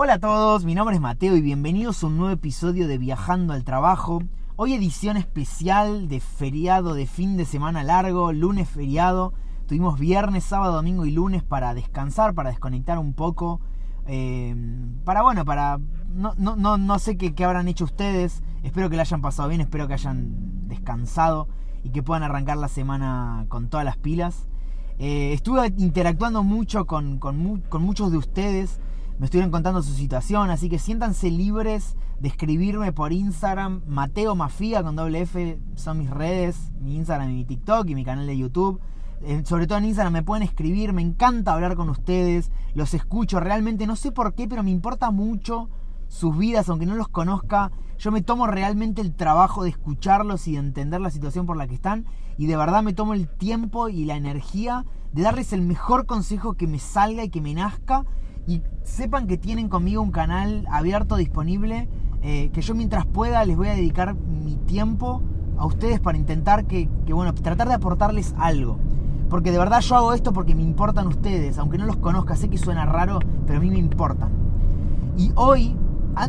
Hola a todos, mi nombre es Mateo y bienvenidos a un nuevo episodio de Viajando al Trabajo. Hoy edición especial de feriado de fin de semana largo, lunes feriado. Tuvimos viernes, sábado, domingo y lunes para descansar, para desconectar un poco. Eh, para bueno, para... No, no, no, no sé qué, qué habrán hecho ustedes. Espero que la hayan pasado bien, espero que hayan descansado y que puedan arrancar la semana con todas las pilas. Eh, estuve interactuando mucho con, con, con, muchos de ustedes, me estuvieron contando su situación, así que siéntanse libres de escribirme por Instagram, Mateo Mafia con doble F, son mis redes, mi Instagram y mi TikTok y mi canal de YouTube. Sobre todo en Instagram me pueden escribir, me encanta hablar con ustedes, los escucho, realmente no sé por qué, pero me importa mucho sus vidas, aunque no los conozca, yo me tomo realmente el trabajo de escucharlos y de entender la situación por la que están y de verdad me tomo el tiempo y la energía de darles el mejor consejo que me salga y que me nazca y sepan que tienen conmigo un canal abierto, disponible, eh, que yo mientras pueda les voy a dedicar mi tiempo a ustedes para intentar que, que, bueno, tratar de aportarles algo. Porque de verdad yo hago esto porque me importan ustedes, aunque no los conozca, sé que suena raro, pero a mí me importan. Y hoy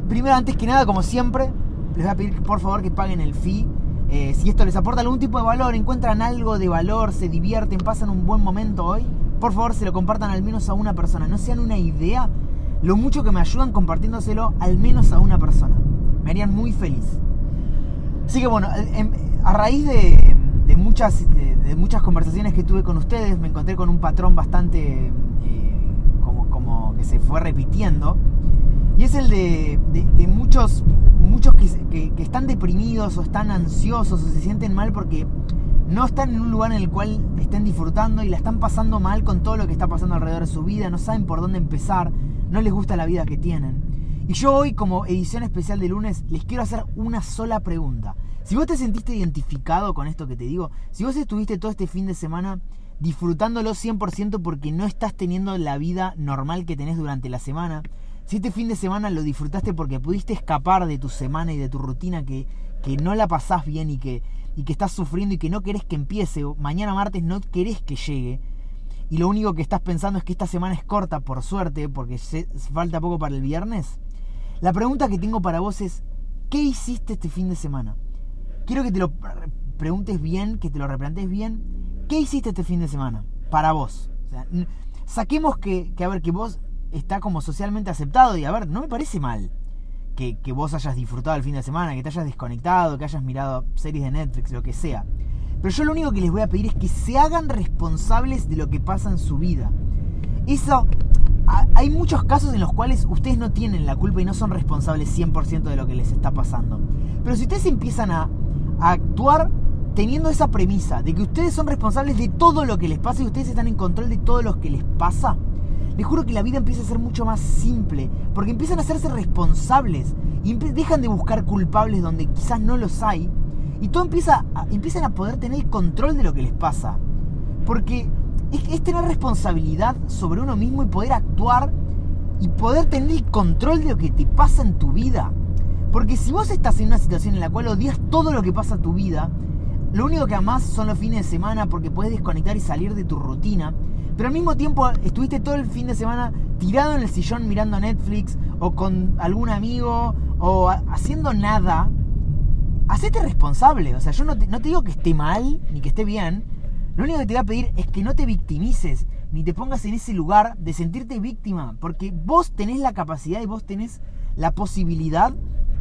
primero, antes que nada, como siempre, les voy a pedir por favor que paguen el fee. Eh, si esto les aporta algún tipo de valor, encuentran algo de valor, se divierten, pasan un buen momento hoy, por favor se lo compartan al menos a una persona. No sean una idea lo mucho que me ayudan compartiéndoselo al menos a una persona. Me harían muy feliz. Así que bueno, em, a raíz de, muchas, de, muchas conversaciones que tuve con ustedes, me encontré con un patrón bastante eh, como, como que se fue repitiendo. Y es el de, muchos, muchos que, están deprimidos o están ansiosos o se sienten mal porque no están en un lugar en el cual estén disfrutando y la están pasando mal con todo lo que está pasando alrededor de su vida, no saben por dónde empezar, no les gusta la vida que tienen. Y yo hoy, como edición especial de lunes, les quiero hacer una sola pregunta. Si vos te sentiste identificado con esto que te digo, si vos estuviste todo este fin de semana disfrutándolo 100% porque no estás teniendo la vida normal que tenés durante la semana, si este fin de semana lo disfrutaste porque pudiste escapar de tu semana y de tu rutina que, que no la pasás bien y que, y que estás sufriendo y que no querés que empiece, o mañana martes no querés que llegue, y lo único que estás pensando es que esta semana es corta, por suerte, porque se, falta poco para el viernes, la pregunta que tengo para vos es, ¿qué hiciste este fin de semana? Quiero que te lo preguntes bien, que te lo replantes bien. ¿Qué hiciste este fin de semana? Para vos. Saquemos que, que, a ver, que vos está como socialmente aceptado y a ver, no me parece mal que, vos hayas disfrutado el fin de semana, que te hayas desconectado, que hayas mirado series de Netflix, lo que sea. Pero yo lo único que les voy a pedir es que se hagan responsables de lo que pasa en su vida. Eso, hay muchos casos en los cuales ustedes no tienen la culpa y no son responsables 100% de lo que les está pasando. Pero si ustedes empiezan a, a actuar teniendo esa premisa de que ustedes son responsables de todo lo que les pasa y ustedes están en control de todo lo que les pasa, les juro que la vida empieza a ser mucho más simple, porque empiezan a hacerse responsables y dejan de buscar culpables donde quizás no los hay, y todo empieza a, empiezan a poder tener control de lo que les pasa. Porque es, es tener responsabilidad sobre uno mismo y poder actuar y poder tener el control de lo que te pasa en tu vida. Porque si vos estás en una situación en la cual odias todo lo que pasa en tu vida, lo único que amás son los fines de semana porque puedes desconectar y salir de tu rutina, pero al mismo tiempo estuviste todo el fin de semana tirado en el sillón mirando Netflix o con algún amigo o haciendo nada, hacete responsable. O sea, yo no te, no te digo que esté mal ni que esté bien. Lo único que te voy a pedir es que no te victimices ni te pongas en ese lugar de sentirte víctima, porque vos tenés la capacidad y vos tenés la posibilidad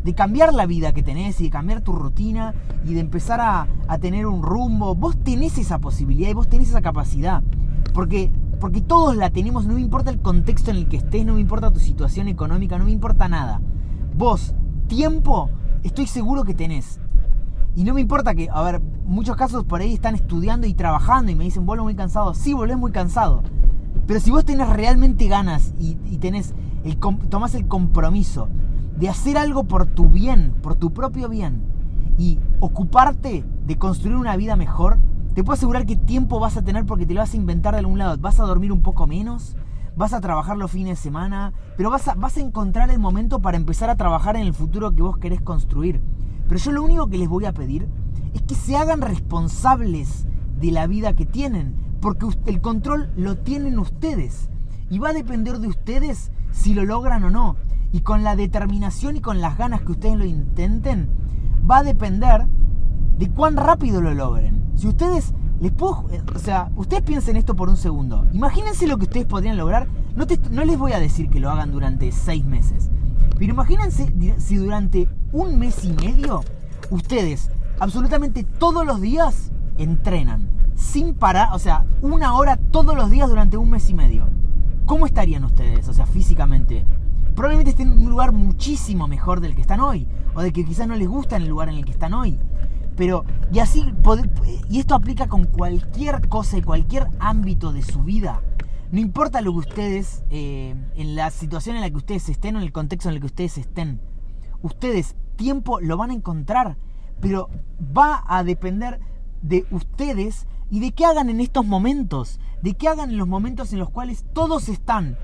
de cambiar la vida que tenés y de cambiar tu rutina y de empezar a, a, tener un rumbo. Vos tenés esa posibilidad y vos tenés esa capacidad. Porque, porque todos la tenemos, no me importa el contexto en el que estés, no me importa tu situación económica, no me importa nada. Vos, tiempo, estoy seguro que tenés. Y no me importa que, a ver, muchos casos por ahí están estudiando y trabajando y me dicen, vuelvo muy cansado. Sí, volvés muy cansado. Pero si vos tenés realmente ganas y, y tenés el, tomás el compromiso de hacer algo por tu bien, por tu propio bien, y ocuparte de construir una vida mejor, te puedo asegurar que tiempo vas a tener porque te lo vas a inventar de algún lado. Vas a dormir un poco menos, vas a trabajar los fines de semana, pero vas a, vas a encontrar el momento para empezar a trabajar en el futuro que vos querés construir. Pero yo lo único que les voy a pedir es que se hagan responsables de la vida que tienen, porque el control lo tienen ustedes. Y va a depender de ustedes si lo logran o no. y con la determinación y con las ganas que ustedes lo intenten, va a depender de cuán rápido lo logren. Si ustedes les puedo, o sea, ustedes piensen esto por un segundo. Imagínense lo que ustedes podrían lograr. No, no les voy a decir que lo hagan durante seis meses. Pero imagínense si durante un mes y medio ustedes absolutamente todos los días entrenan. Sin parar, o sea, una hora todos los días durante un mes y medio. ¿Cómo estarían ustedes? O sea, físicamente. Probablemente estén en un lugar muchísimo mejor del que están hoy. O de que quizás no les gusta en el lugar en el que están hoy. Pero, y así, y esto aplica con cualquier cosa y cualquier ámbito de su vida. No importa lo que ustedes, eh, en la situación en la que ustedes estén o en el contexto en el que ustedes estén, ustedes tiempo lo van a encontrar, pero va a depender de ustedes y de qué hagan en estos momentos, de qué hagan en los momentos en los cuales todos están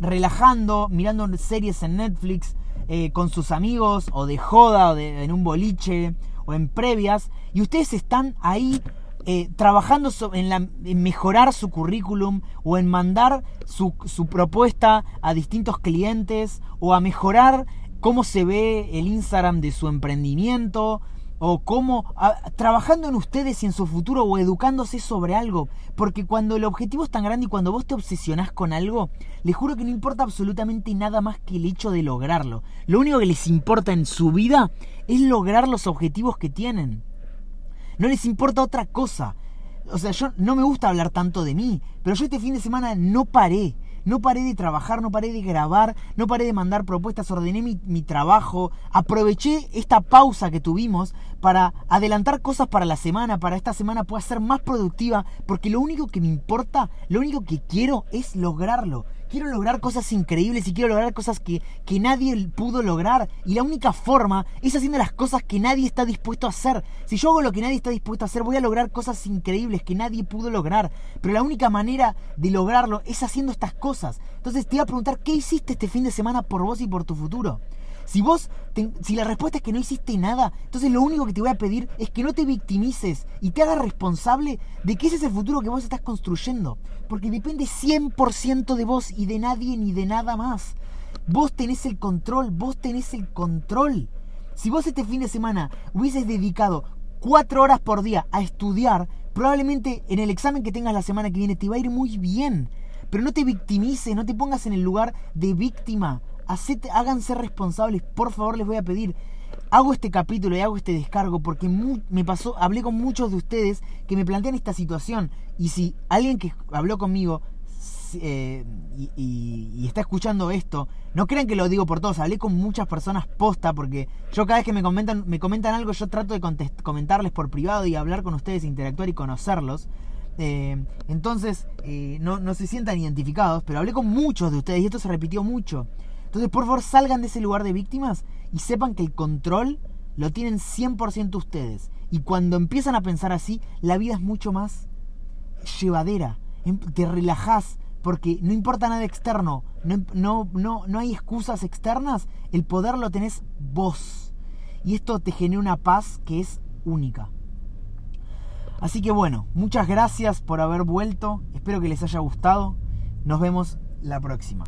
relajando, mirando series en Netflix, eh, con sus amigos, o de joda, o en un boliche, o en previas, y ustedes están ahí eh, trabajando en, mejorar su currículum o en mandar su, su, propuesta a distintos clientes o a mejorar cómo se ve el Instagram de su emprendimiento o cómo trabajando en ustedes y en su futuro o educándose sobre algo, porque cuando el objetivo es tan grande y cuando vos te obsesionás con algo, les juro que no importa absolutamente nada más que el hecho de lograrlo. Lo único que les importa en su vida es lograr los objetivos que tienen. No les importa otra cosa. O sea, yo no me gusta hablar tanto de mí, pero yo este fin de semana no paré. No paré de trabajar, no paré de grabar, no paré de mandar propuestas, ordené mi, trabajo, aproveché esta pausa que tuvimos para adelantar cosas para la semana, para esta semana pueda ser más productiva, porque lo único que me importa, lo único que quiero es lograrlo quiero lograr cosas increíbles y quiero lograr cosas que, que, nadie pudo lograr. Y la única forma es haciendo las cosas que nadie está dispuesto a hacer. Si yo hago lo que nadie está dispuesto a hacer, voy a lograr cosas increíbles que nadie pudo lograr. Pero la única manera de lograrlo es haciendo estas cosas. Entonces te voy a preguntar, ¿qué hiciste este fin de semana por vos y por tu futuro? Si vos, si la respuesta es que no hiciste nada, entonces lo único que te voy a pedir es que no te victimices y te hagas responsable de que ese es el futuro que vos estás construyendo. Porque depende 100% de vos y de nadie ni de nada más. Vos tenés el control, vos tenés el control. Si vos este fin de semana hubieses dedicado cuatro horas por día a estudiar, probablemente en el examen que tengas la semana que viene te va a ir muy bien. Pero no te victimices, no te pongas en el lugar de víctima háganse responsables, por favor les voy a pedir. Hago este capítulo y hago este descargo porque me pasó, hablé con muchos de ustedes que me plantean esta situación. Y si alguien que habló conmigo eh, y, está escuchando esto, no crean que lo digo por todos, hablé con muchas personas posta porque yo cada vez que me comentan, me comentan algo, yo trato de comentarles por privado y hablar con ustedes, interactuar y conocerlos. Eh, entonces, eh, no, no se sientan identificados, pero hablé con muchos de ustedes y esto se repitió mucho. Entonces, por favor, salgan de ese lugar de víctimas y sepan que el control lo tienen 100% ustedes. Y cuando empiezan a pensar así, la vida es mucho más llevadera. Em, te relajás porque no importa nada externo, no, no, no, no hay excusas externas, el poder lo tenés vos. Y esto te genera una paz que es única. Así que bueno, muchas gracias por haber vuelto, espero que les haya gustado, nos vemos la próxima.